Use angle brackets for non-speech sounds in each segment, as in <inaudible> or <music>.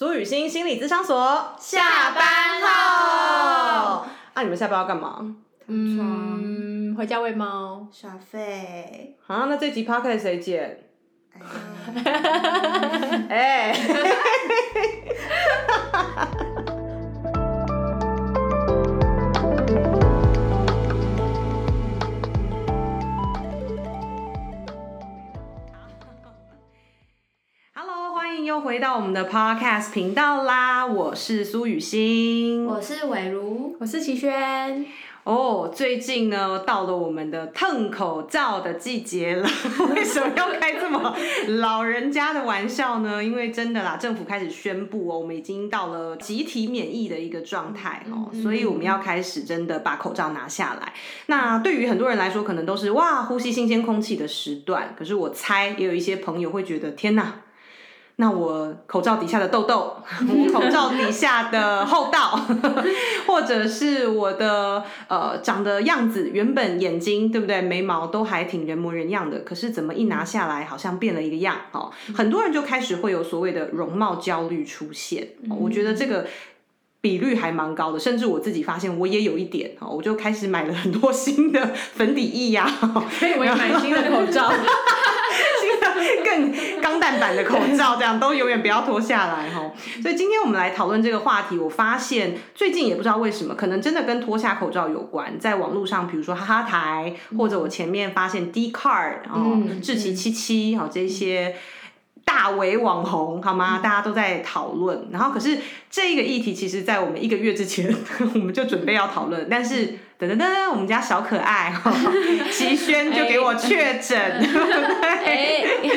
苏雨欣心理咨商所下班后，啊，你们下班要干嘛？嗯，回家喂猫。耍废。啊，那这集 p o c a s 谁剪？哎。<laughs> <laughs> 回到我们的 Podcast 频道啦！我是苏雨欣，我是伟如，我是齐轩。哦，最近呢，到了我们的蹭口罩的季节了。<laughs> 为什么要开这么老人家的玩笑呢？因为真的啦，政府开始宣布哦，我们已经到了集体免疫的一个状态哦，所以我们要开始真的把口罩拿下来。那对于很多人来说，可能都是哇，呼吸新鲜空气的时段。可是我猜，也有一些朋友会觉得，天哪！那我口罩底下的痘痘，我 <laughs> 口罩底下的厚道，<laughs> 或者是我的呃长的样子，原本眼睛对不对，眉毛都还挺人模人样的，可是怎么一拿下来，好像变了一个样哦。很多人就开始会有所谓的容貌焦虑出现，我觉得这个比率还蛮高的，甚至我自己发现我也有一点哦，我就开始买了很多新的粉底液呀，可以买新的口罩。版的口罩，这样都永远不要脱下来哈。所以今天我们来讨论这个话题。我发现最近也不知道为什么，可能真的跟脱下口罩有关。在网络上，比如说哈哈台，或者我前面发现 D Card，然后志奇七七，哈这些大为网红，好吗？大家都在讨论。然后可是这个议题，其实在我们一个月之前，我们就准备要讨论，但是。噔噔噔，我们家小可爱 <laughs> 齐轩就给我确诊，<laughs>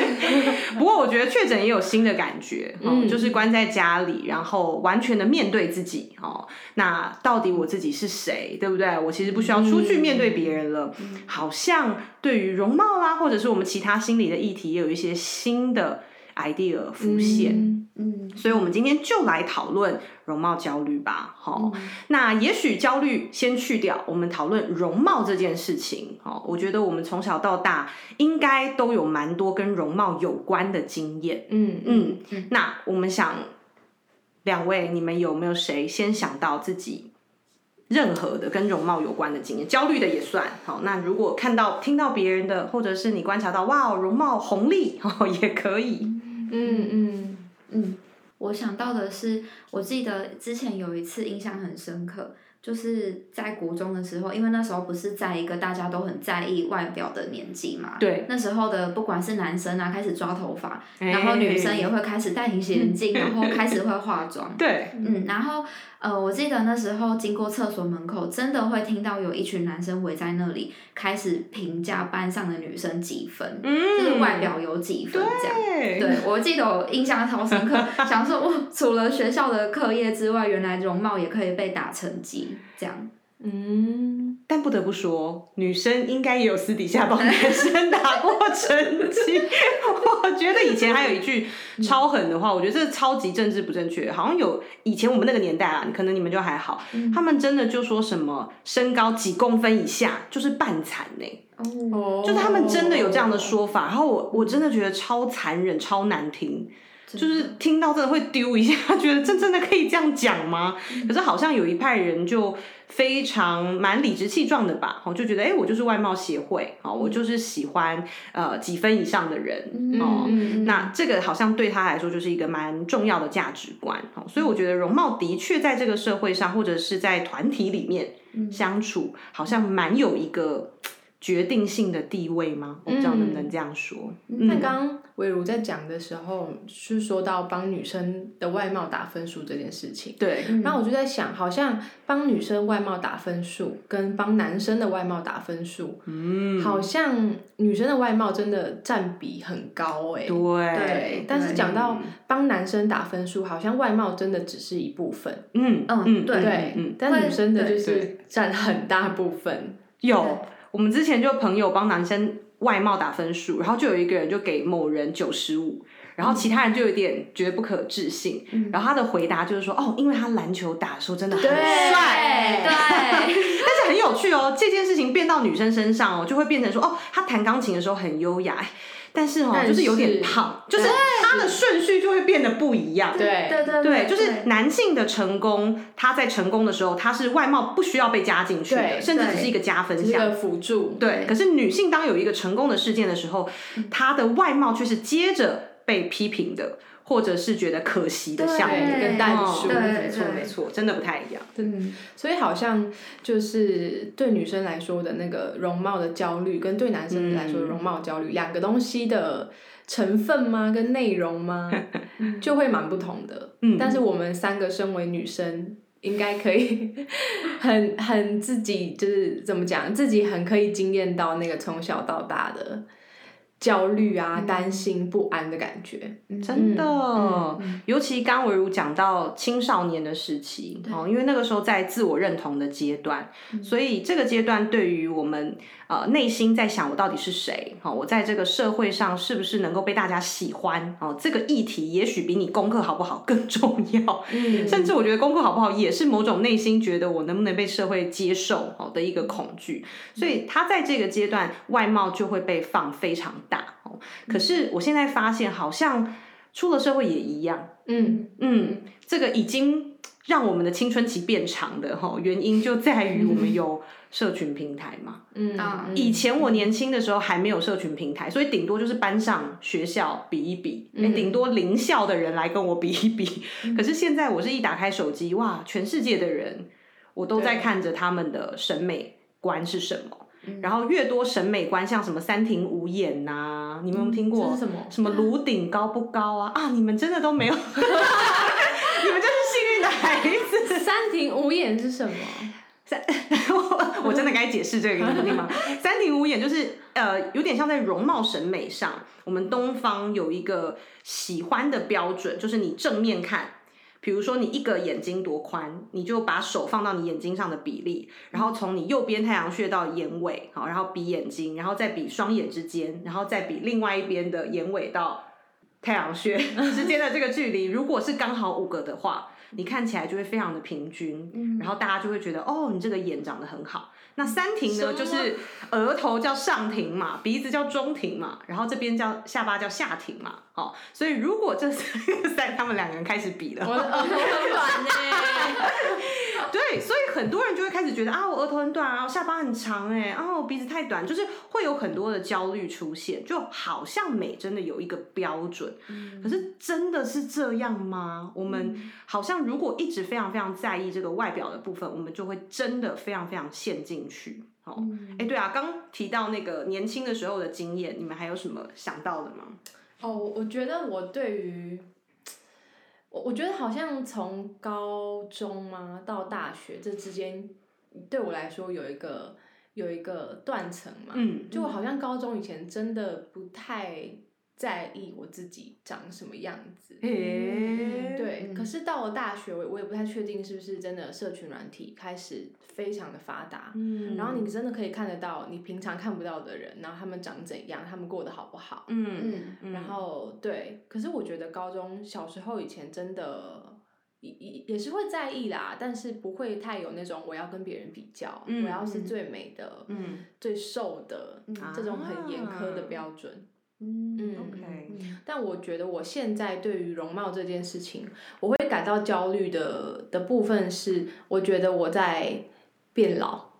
<laughs> 不过我觉得确诊也有新的感觉，嗯，就是关在家里，然后完全的面对自己，哦，那到底我自己是谁，对不对？我其实不需要出去面对别人了，好像对于容貌啦，或者是我们其他心理的议题，也有一些新的。idea 浮现，嗯，所以我们今天就来讨论容貌焦虑吧，好，那也许焦虑先去掉，我们讨论容貌这件事情，好，我觉得我们从小到大应该都有蛮多跟容貌有关的经验，嗯嗯，那我们想两位，你们有没有谁先想到自己任何的跟容貌有关的经验？焦虑的也算，好，那如果看到听到别人的，或者是你观察到，哇，容貌红利，哦，也可以。嗯嗯嗯，我想到的是，我记得之前有一次印象很深刻，就是在国中的时候，因为那时候不是在一个大家都很在意外表的年纪嘛。对。那时候的不管是男生啊，开始抓头发，然后女生也会开始戴隐形眼镜，<laughs> 然后开始会化妆。对。嗯，然后。呃，我记得那时候经过厕所门口，真的会听到有一群男生围在那里，开始评价班上的女生几分，就是外表有几分这样。对，我记得我印象超深刻，<laughs> 想说，除了学校的课业之外，原来容貌也可以被打成绩这样。嗯，但不得不说，女生应该也有私底下帮男生打过成绩。<laughs> 我觉得以前还有一句超狠的话，我觉得这超级政治不正确。好像有以前我们那个年代啊，可能你们就还好，他们真的就说什么身高几公分以下就是半残呢。哦，就他们真的有这样的说法。然后我我真的觉得超残忍、超难听。就是听到真的会丢一下，觉得这真的可以这样讲吗？可是好像有一派人就非常蛮理直气壮的吧，哦，就觉得哎，我就是外貌协会，哦，我就是喜欢呃几分以上的人，哦，那这个好像对他来说就是一个蛮重要的价值观，哦，所以我觉得容貌的确在这个社会上或者是在团体里面相处，好像蛮有一个。决定性的地位吗？我不知道能不能这样说。那刚刚伟如在讲的时候，是说到帮女生的外貌打分数这件事情。对。然后我就在想，好像帮女生外貌打分数，跟帮男生的外貌打分数，嗯，好像女生的外貌真的占比很高哎。对。对。但是讲到帮男生打分数，好像外貌真的只是一部分。嗯嗯，对对。嗯。但女生的就是占很大部分。有。我们之前就朋友帮男生外貌打分数，然后就有一个人就给某人九十五，然后其他人就有点觉得不可置信，然后他的回答就是说，哦，因为他篮球打的时候真的很帅，对，<laughs> 但是很有趣哦，这件事情变到女生身上哦，就会变成说，哦，他弹钢琴的时候很优雅。但是哦，就是有点胖，就是对它的顺序就会变得不一样。对对对对，就是男性的成功，他在成功的时候，他是外貌不需要被加进去的，甚至只是一个加分项。辅助。对，可是女性当有一个成功的事件的时候，她的外貌却是接着被批评的，或者是觉得可惜的项目。跟淡出对没错对没错，真的不太一样。嗯，所以好像就是对女生来说的那个容貌的焦虑，跟对男生来说的容貌焦虑，两个东西的成分吗？跟内容吗？<laughs> 就会蛮不同的。嗯但是我们三个身为女生，应该可以 <laughs> 很很自己就是怎么讲，自己很可以经验到那个从小到大的焦虑啊、担心、不安的感觉。真的，嗯尤其刚维如讲到青少年的时期哦，因为那个时候在自我认同的阶段，所以这个阶段对于我们呃内心在想我到底是谁哦，我在这个社会上是不是能够被大家喜欢哦，这个议题也许比你功课好不好更重要。嗯。甚至我觉得功课好不好也是某种内心觉得我能不能被社会接受哦的一个恐惧，所以他在这个阶段外貌就会被放非常大哦。可是我现在发现好像出了社会也一样，嗯嗯，这个已经让我们的青春期变长的哈原因就在于我们有社群平台嘛。嗯以前我年轻的时候还没有社群平台，所以顶多就是班上、学校比一比，诶顶多邻校的人来跟我比一比。可是现在我是一打开手机，哇，全世界的人我都在看着他们的审美观是什么。然后越多审美观，像什么三庭五眼呐、你们有没有听过？什么什么颅顶高不高啊？啊，你们真的都没有，<laughs> <laughs> 你们就是幸运的孩子。三庭五眼是什么？三我 <laughs> 我真的该解释这个给你们听吗？三庭五眼就是呃，有点像在容貌审美上，我们东方有一个喜欢的标准，就是你正面看。比如说你一个眼睛多宽，你就把手放到你眼睛上的比例，然后从你右边太阳穴到眼尾，好，然后比眼睛，然后再比双眼之间，然后再比另外一边的眼尾到太阳穴之间的这个距离，如果是刚好五个的话，你看起来就会非常的平均，然后大家就会觉得哦，你这个眼长得很好。那三庭呢，就是额头叫上庭嘛，鼻子叫中庭嘛，然后这边叫下巴叫下庭嘛，哦，所以如果这三 <laughs> 他们两个人开始比了，我的额头很短呢。<laughs> 对，所以很多人就会开始觉得啊，我额头很短啊，我下巴很长哎，啊，我鼻子太短，就是会有很多的焦虑出现，就好像美真的有一个标准，可是真的是这样吗？我们好像如果一直非常非常在意这个外表的部分，我们就会真的非常非常陷进去。哦，哎、对啊，刚提到那个年轻的时候的经验，你们还有什么想到的吗？哦，我觉得我对于，我我觉得好像从高中嘛到大学这之间，对我来说有一个有一个断层嘛。嗯就我好像高中以前真的不太在意我自己长什么样子。诶、对，可是到了大学，我我也不太确定是不是真的社群软体开始非常的发达，嗯然后你真的可以看得到你平常看不到的人，然后他们长怎样，他们过得好不好。嗯嗯然后对，可是我觉得高中小时候以前真的也也也是会在意啦，但是不会太有那种我要跟别人比较，嗯我要是最美的、嗯最瘦的、这种很严苛的啊标准。嗯嗯，OK，但我觉得我现在对于容貌这件事情，我会感到焦虑的的部分是，我觉得我在变老。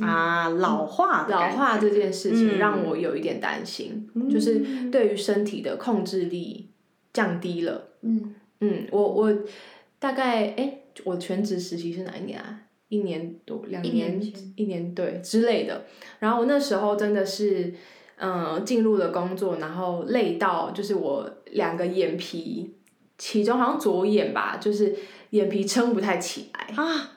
啊，老化老化这件事情嗯让我有一点担心，就是对于身体的控制力降低了。嗯嗯，我我大概哎，我全职实习是哪一年啊？一年多，两一年一年对之类的。然后我那时候真的是，嗯、进入了工作，然后累到就是我两个眼皮，其中好像左眼吧，就是眼皮撑不太起来。啊，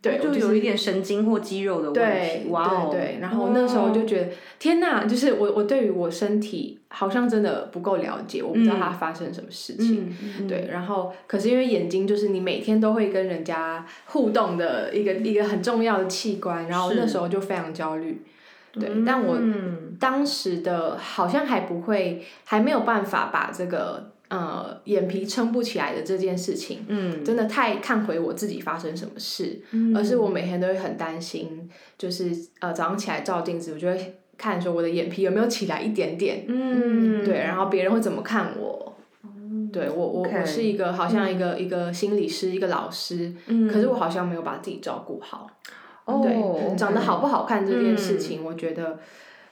对，就有一点神经或肌肉的问题，哇哦，对对，然后那时候就觉得，天哪，就是我我对于我身体好像真的不够了解，我不知道它发生什么事情。嗯，对，然后可是因为眼睛就是你每天都会跟人家互动的一个一个很重要的器官，然后那时候就非常焦虑。对，但我嗯当时的好像还不会，还没有办法把这个呃眼皮撑不起来的这件事情，嗯，真的太看回我自己发生什么事，而是我每天都会很担心，就是呃早上起来照镜子，我就会看说我的眼皮有没有起来一点点，嗯，对，然后别人会怎么看我。对我我我是一个好像一个、一个心理师一个老师，嗯可是我好像没有把自己照顾好。哦对，长得好不好看这件事情，我觉得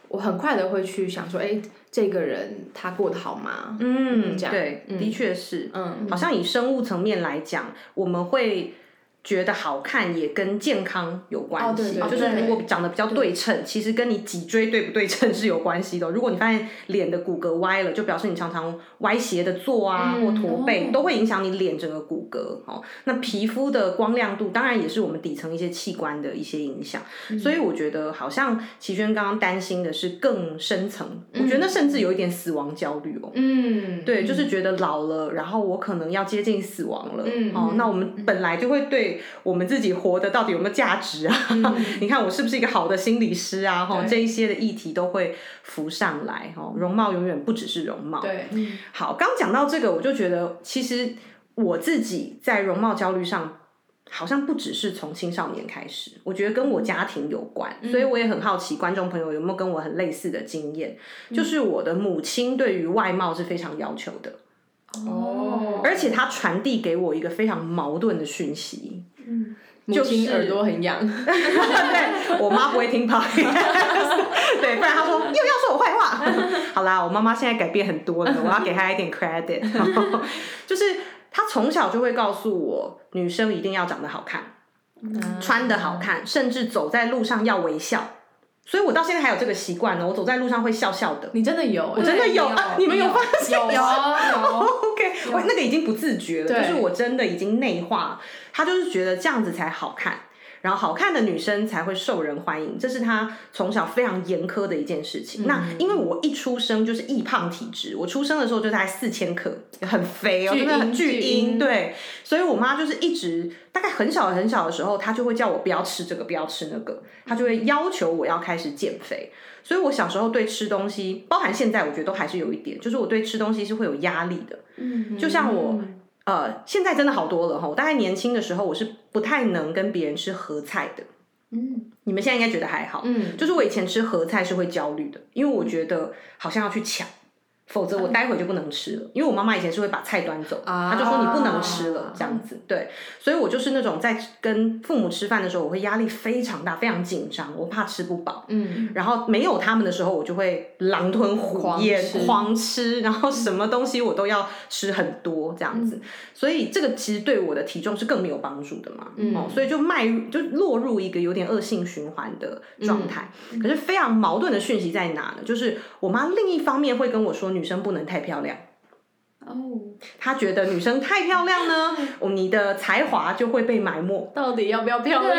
我很快的会去想说，哎，这个人他过得好吗？嗯，这样对，的确是，嗯，好像以生物层面来讲，我们会。觉得好看也跟健康有关系，哦对对就是如果长得比较对称，其实跟你脊椎对不对称是有关系的。如果你发现脸的骨骼歪了，就表示你常常歪斜的坐啊，嗯或驼背，哦都会影响你脸整个骨骼。哦，那皮肤的光亮度当然也是我们底层一些器官的一些影响。所以我觉得好像齐轩刚刚担心的是更深层，我觉得那甚至有一点死亡焦虑哦。嗯，对，就是觉得老了，然后我可能要接近死亡了。嗯哦，那我们本来就会对我们自己活的到底有没有价值啊？<laughs> 你看我是不是一个好的心理师啊？哈，这一些的议题都会浮上来。哈，容貌永远不只是容貌。对，好，刚讲到这个，我就觉得其实我自己在容貌焦虑上。好像不只是从青少年开始，我觉得跟我家庭有关，所以我也很好奇观众朋友有没有跟我很类似的经验，就是我的母亲对于外貌是非常要求的，哦而且她传递给我一个非常矛盾的讯息，嗯母亲耳朵很痒，<laughs> 对我妈不会听 podcast，<laughs> 对，不然她说又要说我坏话。<laughs> 好啦，我妈妈现在改变很多了，我要给她一点 credit。就是她从小就会告诉我，女生一定要长得好看，穿的好看，甚至走在路上要微笑。所以我到现在还有这个习惯呢，我走在路上会笑笑的。你真的有，我真的有啊你们有发现有有有，<laughs> OK，我那个已经不自觉了，就是我真的已经内化，他就是觉得这样子才好看，然后好看的女生才会受人欢迎，这是他从小非常严苛的一件事情。那因为我一出生就是易胖体质，我出生的时候就大概四千克，很肥哦，巨真的很巨婴对，所以我妈就是一直大概很小很小的时候，她就会叫我不要吃这个，不要吃那个，她就会要求我要开始减肥。所以我小时候对吃东西，包含现在，我觉得都还是有一点，就是我对吃东西是会有压力的。嗯，就像我，呃，现在真的好多了哈。我大概年轻的时候，我是不太能跟别人吃合菜的。嗯，你们现在应该觉得还好，嗯，就是我以前吃合菜是会焦虑的，因为我觉得好像要去抢，否则我待会就不能吃了。因为我妈妈以前是会把菜端走，啊她就说你不能吃了这样子。对，所以我就是那种在跟父母吃饭的时候，我会压力非常大，非常紧张，我怕吃不饱。嗯，然后没有他们的时候，我就会狼吞虎狂咽、吃狂吃，然后什么东西我都要吃很多这样子。所以这个其实对我的体重是更没有帮助的嘛。哦，所以就迈入就落入一个有点恶性循环的状态。可是非常矛盾的讯息在哪呢？就是我妈另一方面会跟我说，女生不能太漂亮。哦，他觉得女生太漂亮呢，<laughs> 哦你的才华就会被埋没。到底要不要漂亮？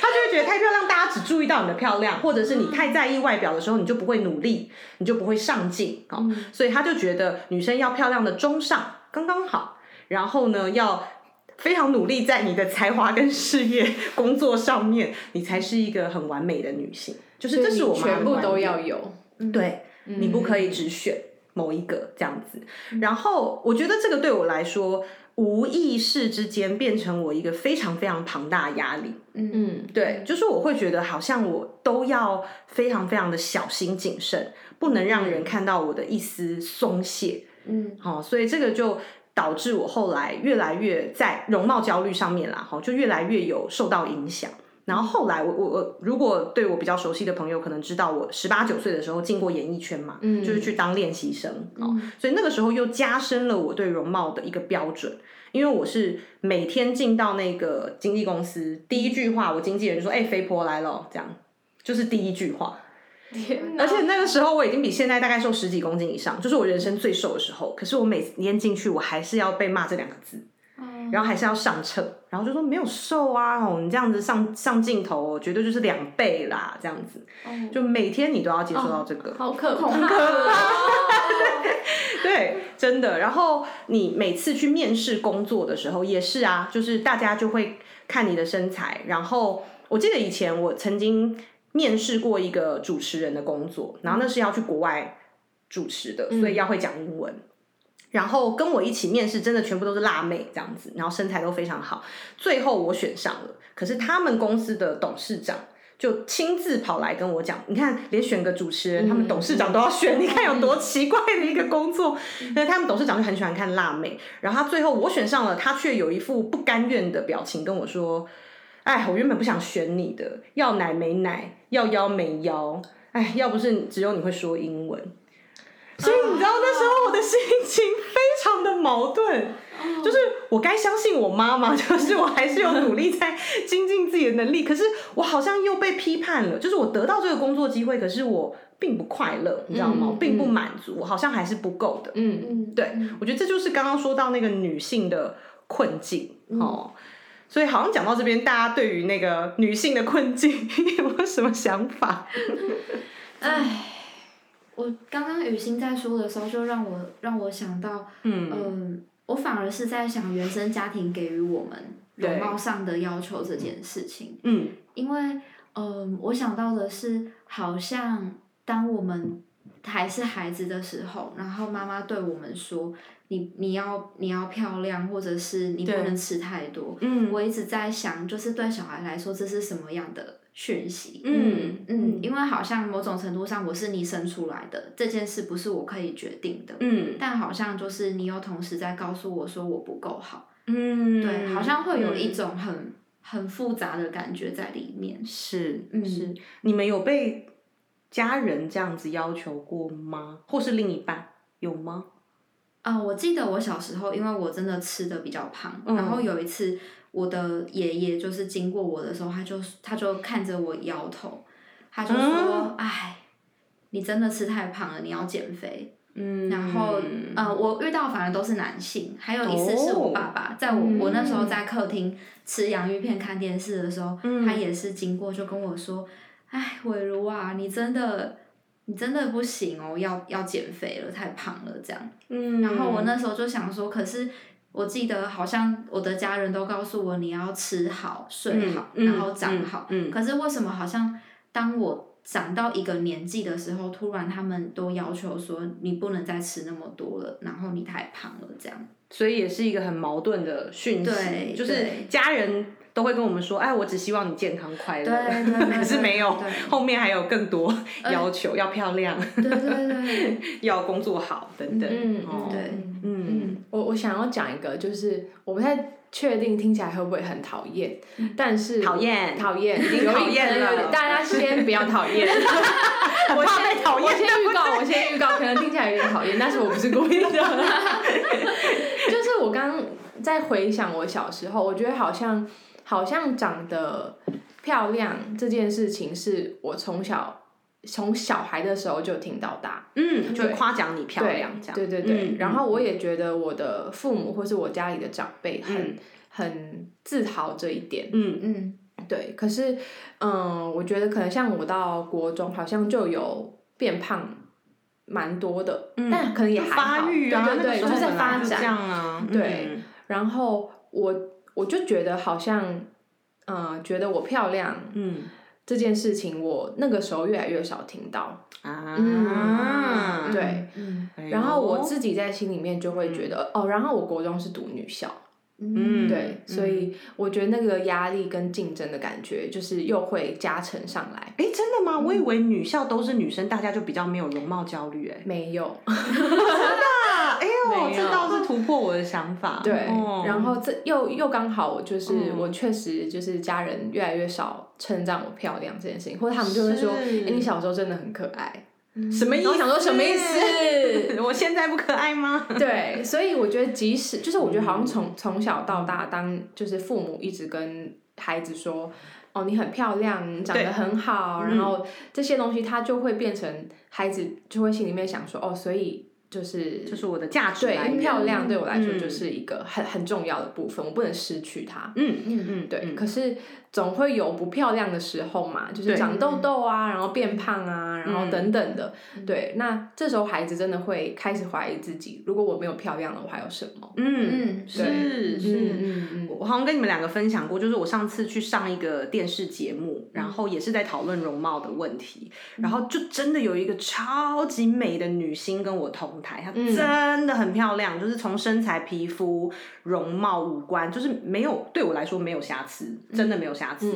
他就会觉得太漂亮，大家只注意到你的漂亮，或者是你太在意外表的时候，你就不会努力，你就不会上进哦。所以他就觉得女生要漂亮的中上，刚刚好。然后呢，要非常努力在你的才华跟事业、工作上面，你才是一个很完美的女性。就是这是我全部都要有，对，你不可以只选某一个这样子。然后我觉得这个对我来说，无意识之间变成我一个非常非常庞大的压力。嗯，对，就是我会觉得好像我都要非常非常的小心谨慎，不能让人看到我的一丝松懈。嗯，好、所以这个就导致我后来越来越在容貌焦虑上面啦，哈，就越来越有受到影响。然后后来我我我，如果对我比较熟悉的朋友可能知道，我十八九岁的时候进过演艺圈嘛，嗯就是去当练习生哦，所以那个时候又加深了我对容貌的一个标准。因为我是每天进到那个经纪公司，第一句话我经纪人就说：“哎、肥婆来了。”这样就是第一句话。<laughs> 天哪而且那个时候我已经比现在大概瘦十几公斤以上，就是我人生最瘦的时候。可是我每天进去，我还是要被骂这两个字，然后还是要上秤，然后就说没有瘦啊，哦，你这样子上上镜头、哦，绝对就是两倍啦，这样子。就每天你都要接受到这个。好可怕，<laughs> 对，真的。然后你每次去面试工作的时候也是啊，就是大家就会看你的身材。然后我记得以前我曾经面试过一个主持人的工作，然后那是要去国外主持的，所以要会讲英文。然后跟我一起面试，真的全部都是辣妹这样子，然后身材都非常好。最后我选上了，可是他们公司的董事长就亲自跑来跟我讲，你看，连选个主持人，他们董事长都要选，你看有多奇怪的一个工作。那他们董事长就很喜欢看辣妹，然后他最后我选上了，他却有一副不甘愿的表情跟我说：“哎，我原本不想选你的，要奶没奶，要腰没腰，哎，要不是只有你会说英文。”所以你知道那时候我的心情非常的矛盾，就是我该相信我妈妈，<laughs> 就是我还是有努力在精进自己的能力，可是我好像又被批判了，就是我得到这个工作机会，可是我并不快乐，你知道吗？我并不满足，我好像还是不够的。嗯嗯，对，我觉得这就是刚刚说到那个女性的困境哦。所以好像讲到这边，大家对于那个女性的困境 <laughs> 有没有什么想法？唉。我刚刚雨欣在说的时候，就让我让我想到，嗯，我反而是在想原生家庭给予我们容貌上的要求这件事情。嗯，因为，嗯，我想到的是，好像当我们还是孩子的时候，然后妈妈对我们说：“你你要你要漂亮，或者是你不能吃太多。”嗯，我一直在想，就是对小孩来说，这是什么样的？讯息，嗯嗯，因为好像某种程度上我是你生出来的这件事不是我可以决定的，嗯，但好像就是你又同时在告诉我说我不够好，嗯，对，好像会有一种很很复杂的感觉在里面，是，是，你们有被家人这样子要求过吗？或是另一半有吗？啊，我记得我小时候，因为我真的吃的比较胖，然后有一次。我的爷爷就是经过我的时候，他就他就看着我摇头，他就说：“哎，你真的吃太胖了，你要减肥。”嗯，然后呃，我遇到反而都是男性，还有一次是我爸爸，在我我那时候在客厅吃洋芋片看电视的时候，他也是经过就跟我说：“哎，伟如啊，你真的你真的不行哦，要要减肥了，太胖了这样。”嗯，然后我那时候就想说，可是。我记得好像我的家人都告诉我你要吃好睡好，然后长好。可是为什么好像当我长到一个年纪的时候，突然他们都要求说你不能再吃那么多了，然后你太胖了这样。所以也是一个很矛盾的讯息，就是家人都会跟我们说，哎，我只希望你健康快乐。<laughs> 对。可是没有，后面还有更多要求，要漂亮。对对对。<laughs> 要工作好等等。嗯对。嗯，我我想要讲一个，就是我不太确定听起来会不会很讨厌，但是讨厌讨厌，已经讨厌了。大家先不要讨厌，<laughs> 我怕被讨厌。我先预告，我先预告，可能听起来有点讨厌，但是我不是故意的。<laughs> 就是我刚在回想我小时候，我觉得好像好像长得漂亮这件事情，是我从小。从小孩的时候就听到大，嗯，就夸奖你漂亮这样，对对对。然后我也觉得我的父母或是我家里的长辈很很自豪这一点，嗯嗯，对。可是，嗯，我觉得可能像我到国中，好像就有变胖蛮多的，但可能也还好，对对对，就是在发展啊，对。然后我我就觉得好像，嗯，觉得我漂亮，嗯。这件事情我那个时候越来越少听到啊，对，然后我自己在心里面就会觉得哦，然后我国中是读女校，嗯，对，所以我觉得那个压力跟竞争的感觉就是又会加成上来。哎，真的吗？我以为女校都是女生，大家就比较没有容貌焦虑，哎，没有。<laughs> 哎呦，这倒是突破我的想法。对，然后这又又刚好，我就是我确实就是家人越来越少称赞我漂亮这件事情，或者他们就会说：“哎，你小时候真的很可爱。”什么意思？我想说什么意思？我现在不可爱吗？<laughs> 对，所以我觉得即使就是我觉得好像从从小到大，当就是父母一直跟孩子说：“哦，你很漂亮，你长得很好。”然后这些东西，他就会变成孩子就会心里面想说：“哦，所以。”就是就是我的价值对漂亮对我来说就是一个很很重要的部分，我不能失去它。嗯嗯嗯，对。可是总会有不漂亮的时候嘛，就是长痘痘啊，然后变胖啊，然后等等的。对，那这时候孩子真的会开始怀疑自己：如果我没有漂亮了，我还有什么？嗯，是是。我好像跟你们两个分享过，就是我上次去上一个电视节目，然后也是在讨论容貌的问题，然后就真的有一个超级美的女星跟我同。态，她真的很漂亮，就是从身材、皮肤、容貌、五官，就是没有对我来说没有瑕疵，真的没有瑕疵。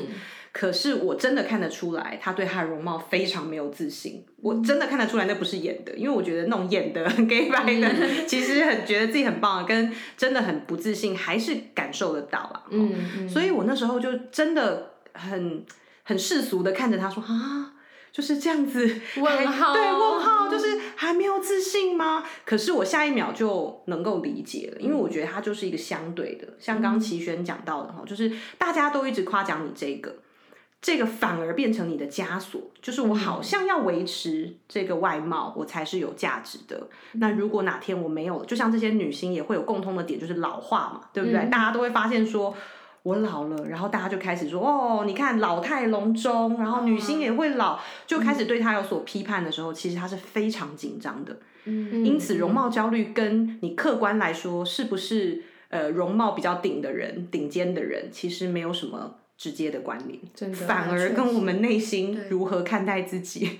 可是我真的看得出来，她对她的容貌非常没有自信。我真的看得出来，那不是演的，因为我觉得那种演的很 gay 白的，其实很觉得自己很棒，跟真的很不自信，还是感受得到啊。嗯，所以我那时候就真的很很世俗的看着他说啊。就是这样子，问号对问号，就是还没有自信吗？可是我下一秒就能够理解了，因为我觉得它就是一个相对的，像刚齐轩讲到的哈，就是大家都一直夸奖你这个，这个反而变成你的枷锁，就是我好像要维持这个外貌，我才是有价值的。那如果哪天我没有，就像这些女星也会有共通的点，就是老化嘛，对不对？大家都会发现说。我老了，然后大家就开始说：“哦，你看老态龙钟。”然后女星也会老，就开始对她有所批判的时候，其实她是非常紧张的。嗯，因此容貌焦虑跟你客观来说是不是呃容貌比较顶的人、顶尖的人，其实没有什么直接的关联，真的，反而跟我们内心如何看待自己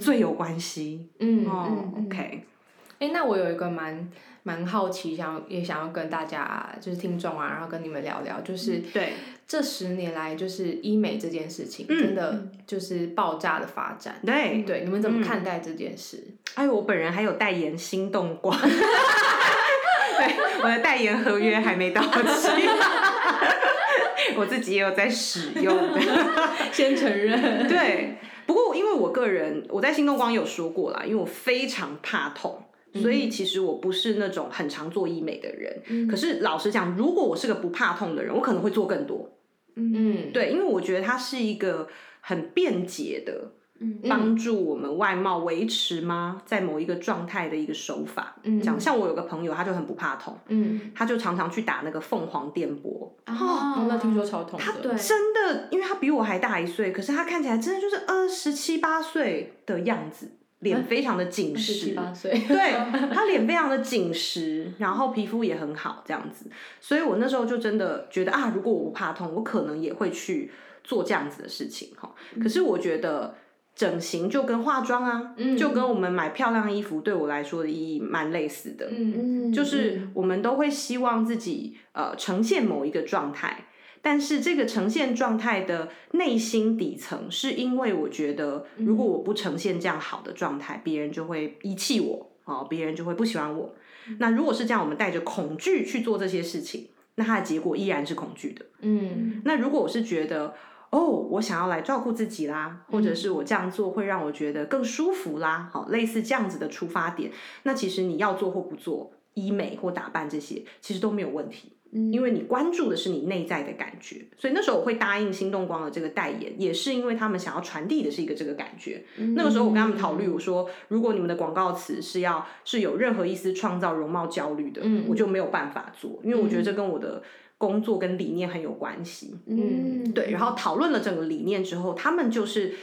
最有关系。嗯哦，OK。哎，那我有一个蛮。蛮好奇，想也想要跟大家就是听众啊，然后跟你们聊聊，就是对这十年来，就是医美这件事情，真的就是爆炸的发展。对对，你们怎么看待这件事？<laughs> 哎，我本人还有代言心动光，<laughs> 对，我的代言合约还没到期，<laughs> 我自己也有在使用，先承认。对，不过因为我个人我在心动光有说过啦，因为我非常怕痛。所以其实我不是那种很常做医美的人，可是老实讲，如果我是个不怕痛的人，我可能会做更多。嗯，对，因为我觉得它是一个很便捷的，帮助我们外貌维持吗，在某一个状态的一个手法。嗯，讲像我有个朋友，他就很不怕痛，嗯，他就常常去打那个凤凰电波。哦，那听说超痛的。真的，因为他比我还大一岁，可是他看起来真的就是二十七八岁的样子。脸非常的紧实，对，<laughs> 他脸非常的紧实，然后皮肤也很好，这样子，所以我那时候就真的觉得啊，如果我不怕痛，我可能也会去做这样子的事情哈。可是我觉得整形就跟化妆啊，就跟我们买漂亮衣服对我来说的意义蛮类似的，嗯嗯，就是我们都会希望自己呃呈现某一个状态。但是这个呈现状态的内心底层，是因为我觉得，如果我不呈现这样好的状态，别人就会遗弃我，哦，别人就会不喜欢我。那如果是这样，我们带着恐惧去做这些事情，那它的结果依然是恐惧的。嗯。那如果我是觉得，哦，我想要来照顾自己啦，或者是我这样做会让我觉得更舒服啦，好，类似这样子的出发点，那其实你要做或不做医美或打扮这些，其实都没有问题。因为你关注的是你内在的感觉，所以那时候我会答应心动光的这个代言，也是因为他们想要传递的是一个这个感觉。那个时候我跟他们讨论，我说如果你们的广告词是要是有任何一丝创造容貌焦虑的，我就没有办法做，因为我觉得这跟我的工作跟理念很有关系。嗯，对。然后讨论了整个理念之后，他们就是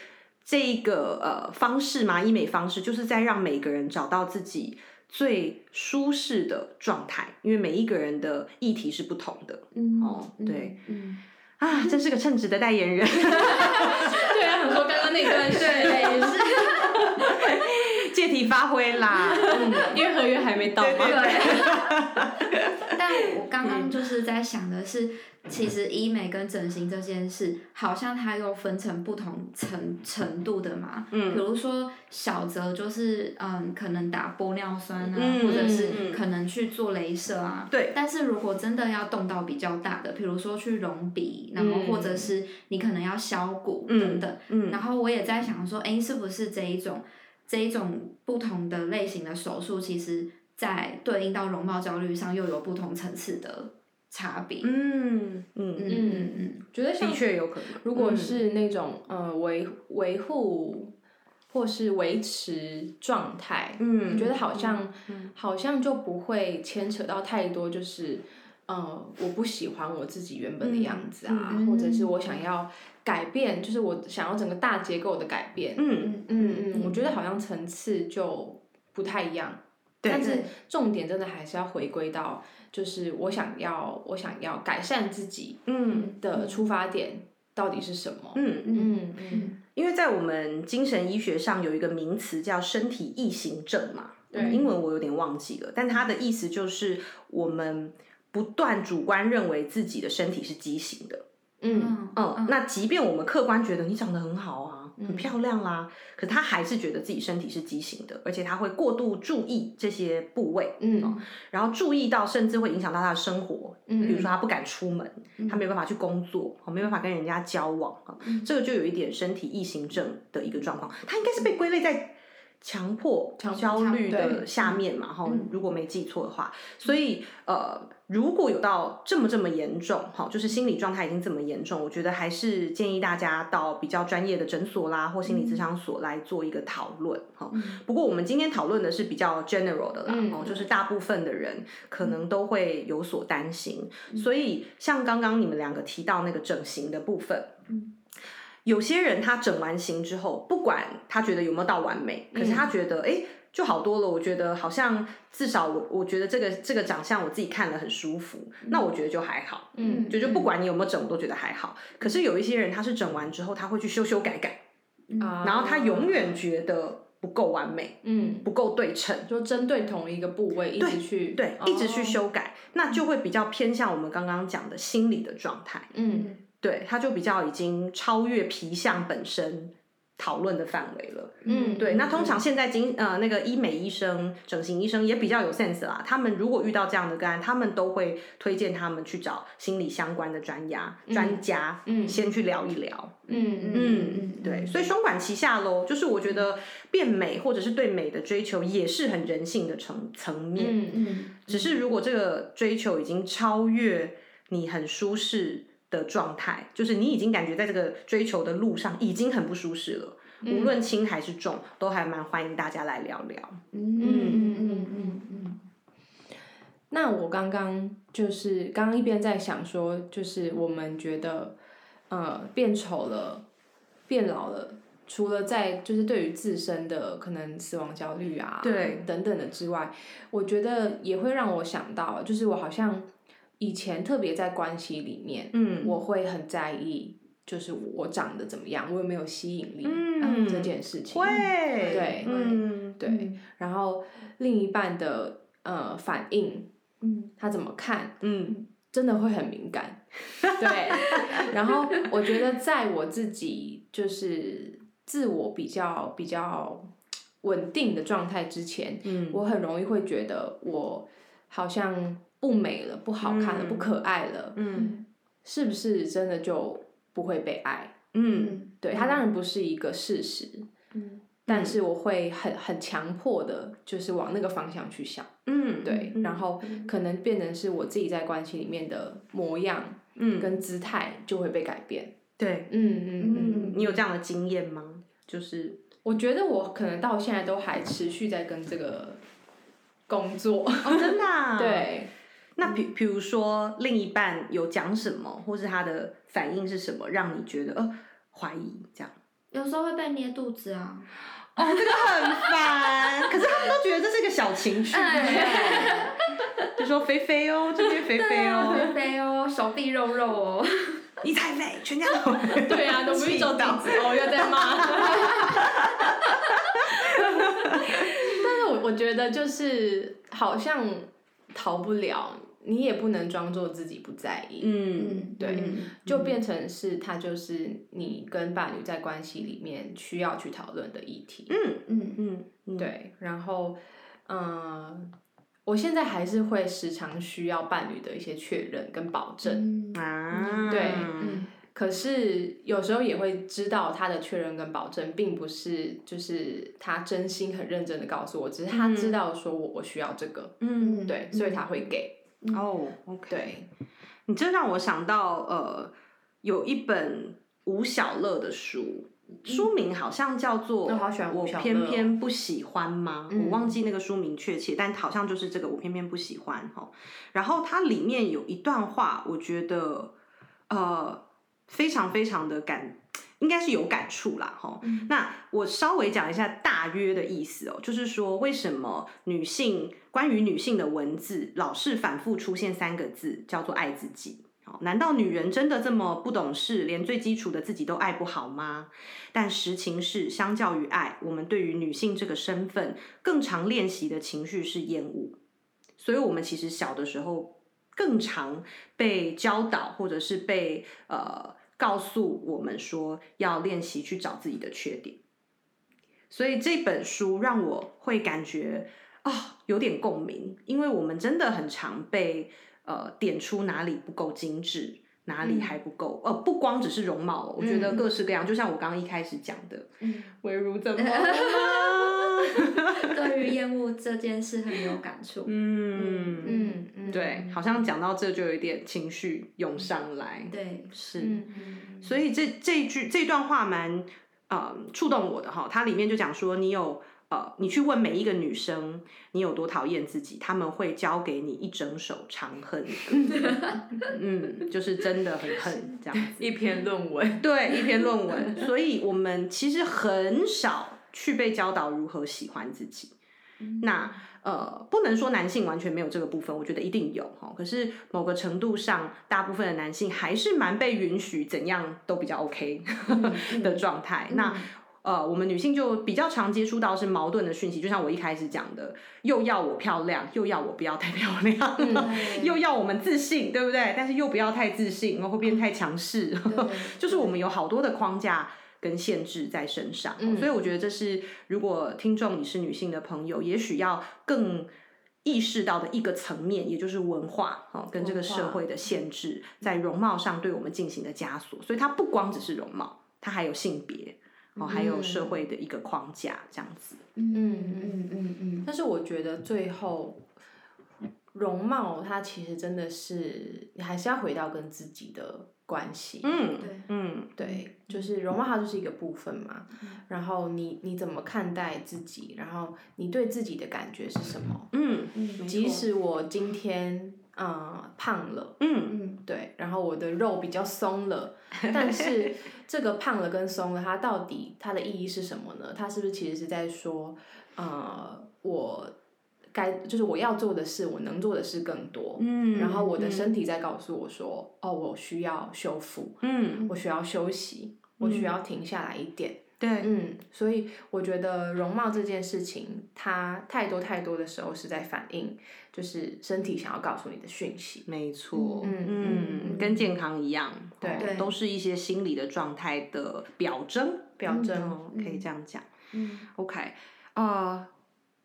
这个呃方式嘛，医美方式，就是在让每个人找到自己。最舒适的状态，因为每一个人的议题是不同的。嗯，哦，对，嗯，啊，真是个称职的代言人。<laughs> 对啊，很多刚刚那段是。<laughs> 借题发挥啦，因为合约还没到嘛。<laughs> 但我刚刚就是在想的是。其实医美跟整形这件事，好像它又分成不同程程度的嘛。嗯。比如说小则就是嗯，可能打玻尿酸啊，或者是可能去做镭射啊。对。但是如果真的要动到比较大的，比如说去隆鼻，然后或者是你可能要削骨等等。嗯。然后我也在想说，哎，是不是这一种这一种不同的类型的手术，其实在对应到容貌焦虑上又有不同层次的。差别，嗯嗯嗯嗯嗯，觉得的确有可能。如果是那种呃维维护或是维持状态，嗯，我觉得好像好像就不会牵扯到太多，就是呃我不喜欢我自己原本的样子啊，或者是我想要改变，就是我想要整个大结构的改变，嗯嗯嗯，我觉得好像层次就不太一样。但是重点真的还是要回归到，就是我想要我想要改善自己，嗯的出发点到底是什么？嗯嗯嗯，因为在我们精神医学上有一个名词叫身体异形症嘛，对英文我有点忘记了，但它的意思就是我们不断主观认为自己的身体是畸形的。嗯嗯，那即便我们客观觉得你长得很好啊，很漂亮啦，可他还是觉得自己身体是畸形的，而且他会过度注意这些部位，嗯。然后注意到甚至会影响到他的生活，嗯。比如说他不敢出门，他没有办法去工作，哦没办法跟人家交往啊，这个就有一点身体异形症的一个状况，他应该是被归类在。强迫强焦虑的下面嘛，哈、如果没记错的话，所以呃，如果有到这么这么严重，哈，就是心理状态已经这么严重，我觉得还是建议大家到比较专业的诊所啦，或心理咨商所来做一个讨论，哈、不过我们今天讨论的是比较 general 的啦，就是大部分的人可能都会有所担心，所以像刚刚你们两个提到那个整形的部分，有些人他整完形之后，不管他觉得有没有到完美，可是他觉得哎、诶就好多了。我觉得好像至少我我觉得这个这个长相我自己看了很舒服，那我觉得就还好。嗯就就不管你有没有整，我都觉得还好。可是有一些人他是整完之后，他会去修修改改，啊然后他永远觉得不够完美，嗯，不够对称。就针对同一个部位一直去对，一直去哦修改，那就会比较偏向我们刚刚讲的心理的状态。嗯对，它就比较已经超越皮相本身讨论的范围了。嗯对，那通常现在经呃那个医美医生、整形医生也比较有 sense 啦。他们如果遇到这样的个案，他们都会推荐他们去找心理相关的专家、专家，嗯先去聊一聊。嗯嗯嗯，对，所以双管齐下喽。就是我觉得变美或者是对美的追求，也是很人性的层层面。嗯嗯只是如果这个追求已经超越你很舒适的状态，就是你已经感觉在这个追求的路上已经很不舒适了，无论轻还是重，都还蛮欢迎大家来聊聊。嗯嗯嗯嗯嗯那我刚刚就是刚刚一边在想说，就是我们觉得，呃，变丑了，变老了，除了在就是对于自身的可能死亡焦虑啊，对等等的之外，我觉得也会让我想到，就是我好像以前特别在关系里面，嗯。我会很在意，就是我长得怎么样，我有没有吸引力，嗯这件事情，会，对嗯，对，然后另一半的呃反应，嗯。他怎么看，嗯。真的会很敏感，<laughs> 对。然后我觉得在我自己就是自我比较比较稳定的状态之前，嗯。我很容易会觉得我好像不美了、不好看了、嗯不可爱了，嗯是不是真的就不会被爱？嗯对，它当然不是一个事实，嗯但是我会很很强迫的，就是往那个方向去想。嗯，对，然后可能变成是我自己在关系里面的模样嗯跟姿态就会被改变。对，嗯嗯嗯，嗯，你有这样的经验吗？就是我觉得我可能到现在都还持续在跟这个工作。哦，真的、啊。<laughs> 对，那比比如说另一半有讲什么，或是他的反应是什么，让你觉得呃怀疑这样？有时候会被捏肚子啊，哦，这个很烦。可是他们都觉得这是一个小情趣，对？<laughs> 就说肥肥哦，这边肥肥哦，肥肥哦，手臂肉肉哦，你太肥，全家都 <laughs> 对啊，都不是走底子哦，又在骂。<laughs> 但是我我觉得就是好像逃不了，你也不能装作自己不在意。嗯，对嗯就变成是它就是你跟伴侣在关系里面需要去讨论的议题。嗯嗯嗯嗯，对，然后嗯、我现在还是会时常需要伴侣的一些确认跟保证，嗯。啊，对嗯可是有时候也会知道他的确认跟保证并不是就是他真心很认真的告诉我，只是他知道说我我需要这个，嗯，对，所以他会给，哦，OK，对，你这让我想到呃，有一本吴小乐的书。书名好像叫做我偏偏不喜欢吗？嗯我忘记那个书名确切，但好像就是这个我偏偏不喜欢哈。然后它里面有一段话，我觉得呃非常非常的感，应该是有感触啦哈。那我稍微讲一下大约的意思哦，就是说为什么女性关于女性的文字老是反复出现三个字，叫做爱自己。难道女人真的这么不懂事，连最基础的自己都爱不好吗？但实情是，相较于爱，我们对于女性这个身份更常练习的情绪是厌恶。所以，我们其实小的时候更常被教导，或者是被呃告诉我们说要练习去找自己的缺点。所以这本书让我会感觉啊有点共鸣，因为我们真的很常被。呃，点出哪里不够精致，哪里还不够。呃，不光只是容貌，我觉得各式各样。就像我刚刚一开始讲的，微如怎么 <laughs> <laughs> 对于厌恶这件事很有感触。嗯嗯嗯，对，好像讲到这就有一点情绪涌上来。对，是。所以这这一句这段话蛮呃触动我的哈，它里面就讲说你有。呃，你去问每一个女生，你有多讨厌自己，他们会教给你一整首长恨。<laughs> 嗯，就是真的很恨这样子。一篇论文，对，一篇论文。所以我们其实很少去被教导如何喜欢自己。那呃，不能说男性完全没有这个部分，我觉得一定有哈。可是某个程度上，大部分的男性还是蛮被允许怎样都比较 OK <laughs> 的状态。那。呃，我们女性就比较常接触到是矛盾的讯息，就像我一开始讲的，又要我漂亮，又要我不要太漂亮，<laughs> 又要我们自信，对不对？但是又不要太自信，然后会变太强势，<laughs> 就是我们有好多的框架跟限制在身上。所以我觉得这是如果听众你是女性的朋友，也许要更意识到的一个层面，也就是文化哦，跟这个社会的限制在容貌上对我们进行的枷锁。所以它不光只是容貌，它还有性别。哦，还有社会的一个框架这样子。嗯嗯嗯嗯。但是我觉得最后，容貌它其实真的是，你还是要回到跟自己的关系。嗯，对，嗯，对，就是容貌它就是一个部分嘛。然后你你怎么看待自己？然后你对自己的感觉是什么？嗯嗯。即使我今天。嗯，胖了，嗯嗯，对，然后我的肉比较松了，但是 <laughs> 这个胖了跟松了，它到底它的意义是什么呢？它是不是其实是在说，呃，我该就是我要做的事，我能做的事更多，嗯，然后我的身体在告诉我说，哦，我需要修复，嗯，我需要休息，我需要停下来一点。对，嗯，所以我觉得容貌这件事情，它太多太多的时候是在反映，就是身体想要告诉你的讯息。没错，嗯嗯，跟健康一样，对，都是一些心理的状态的表征，表征，可以这样讲。嗯，OK，啊，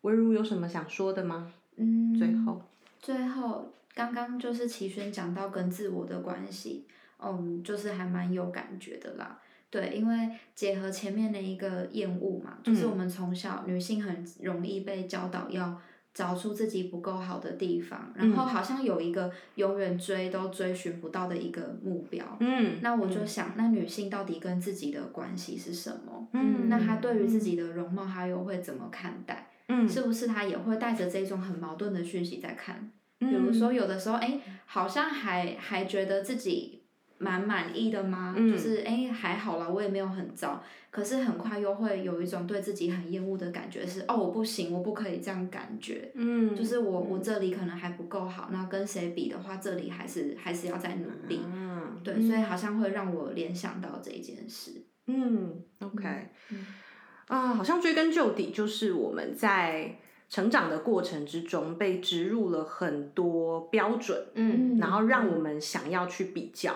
文如有什么想说的吗？嗯，最后，最后，刚刚就是齐轩讲到跟自我的关系，嗯，就是还蛮有感觉的啦。对，因为结合前面的一个厌恶嘛，就是我们从小女性很容易被教导要找出自己不够好的地方，然后好像有一个永远追都追寻不到的一个目标。嗯，那我就想，那女性到底跟自己的关系是什么？嗯，那她对于自己的容貌，她又会怎么看待？嗯，是不是他也会带着这种很矛盾的讯息在看？比如说，有的时候，哎，好像还还觉得自己。蛮满意的吗？就是哎，还好啦，我也没有很糟。可是很快又会有一种对自己很厌恶的感觉，是哦，我不行，我不可以这样感觉。嗯，就是我我这里可能还不够好，那跟谁比的话，这里还是还是要再努力。嗯，对，所以好像会让我联想到这一件事。嗯，OK，啊，好像追根究底，就是我们在成长的过程之中被植入了很多标准，嗯，然后让我们想要去比较。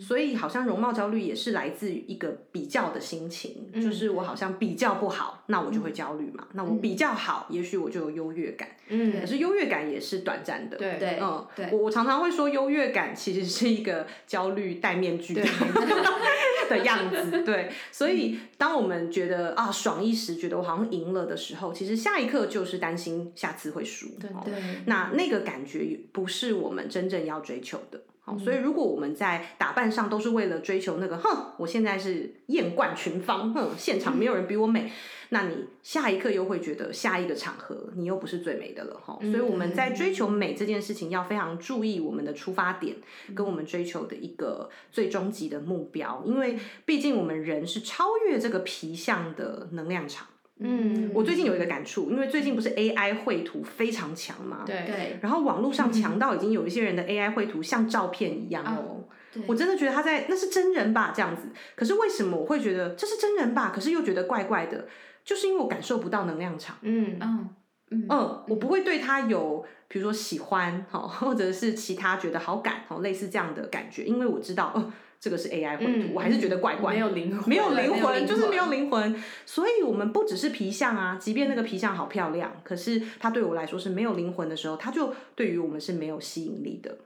所以好像容貌焦虑也是来自于一个比较的心情，就是我好像比较不好，那我就会焦虑嘛。那我比较好，也许我就有优越感。嗯，可是优越感也是短暂的。对对，嗯，对。我我常常会说，优越感其实是一个焦虑戴面具的 <laughs> <laughs> 样子。对，<laughs> 所以当我们觉得啊爽一时，觉得我好像赢了的时候，其实下一刻就是担心下次会输。对对。那那个感觉不是我们真正要追求的。好，所以如果我们在打扮上都是为了追求那个，哼，我现在是艳冠群芳，哼，现场没有人比我美，那你下一刻又会觉得下一个场合你又不是最美的了，哈。所以我们在追求美这件事情要非常注意我们的出发点，跟我们追求的一个最终极的目标，因为毕竟我们人是超越这个皮相的能量场。嗯我最近有一个感触，因为最近不是 AI 绘图非常强嘛，对对然后网络上强到已经有一些人的 AI 绘图像照片一样哦。对，我真的觉得他在那是真人吧这样子，可是为什么我会觉得这是真人吧？可是又觉得怪怪的，就是因为我感受不到能量场。嗯嗯嗯嗯，我不会对他有比如说喜欢哈，或者是其他觉得好感哈，类似这样的感觉，因为我知道，呃，这个是 AI 绘图，嗯我还是觉得怪怪，没有灵魂，没有灵魂，就是没有灵魂。所以，我们不只是皮相啊，即便那个皮相好漂亮，可是它对我来说是没有灵魂的时候，它就对于我们是没有吸引力的。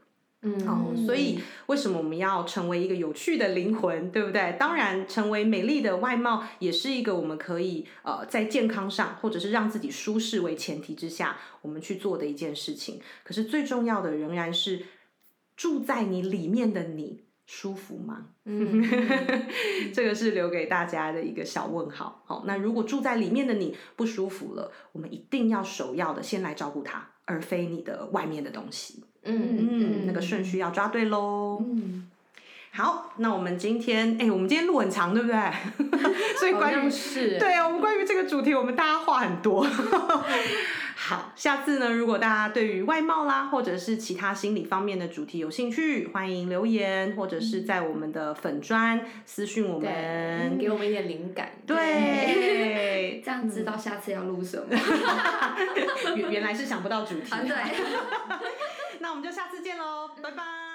嗯哦，所以为什么我们要成为一个有趣的灵魂，对不对？当然，成为美丽的外貌也是一个我们可以呃在健康上，或者是让自己舒适为前提之下，我们去做的一件事情。可是最重要的仍然是住在你里面的你舒服吗？嗯 <laughs> 这个是留给大家的一个小问号。好，那如果住在里面的你不舒服了，我们一定要首要的先来照顾它，而非你的外面的东西。嗯嗯，那个顺序要抓对喽。嗯，好，那我们今天，哎、我们今天路很长，对不对？<laughs> 所以好关于是对啊，我们关于这个主题，我们大家话很多。<laughs> 好，下次呢，如果大家对于外貌啦，或者是其他心理方面的主题有兴趣，欢迎留言，或者是在我们的粉砖私讯我，们。给我们一点灵感。对，<laughs> 这样知道下次要录什么。<laughs> 原原来是想不到主题。啊，对。<laughs> 那我们就下次见喽，拜拜。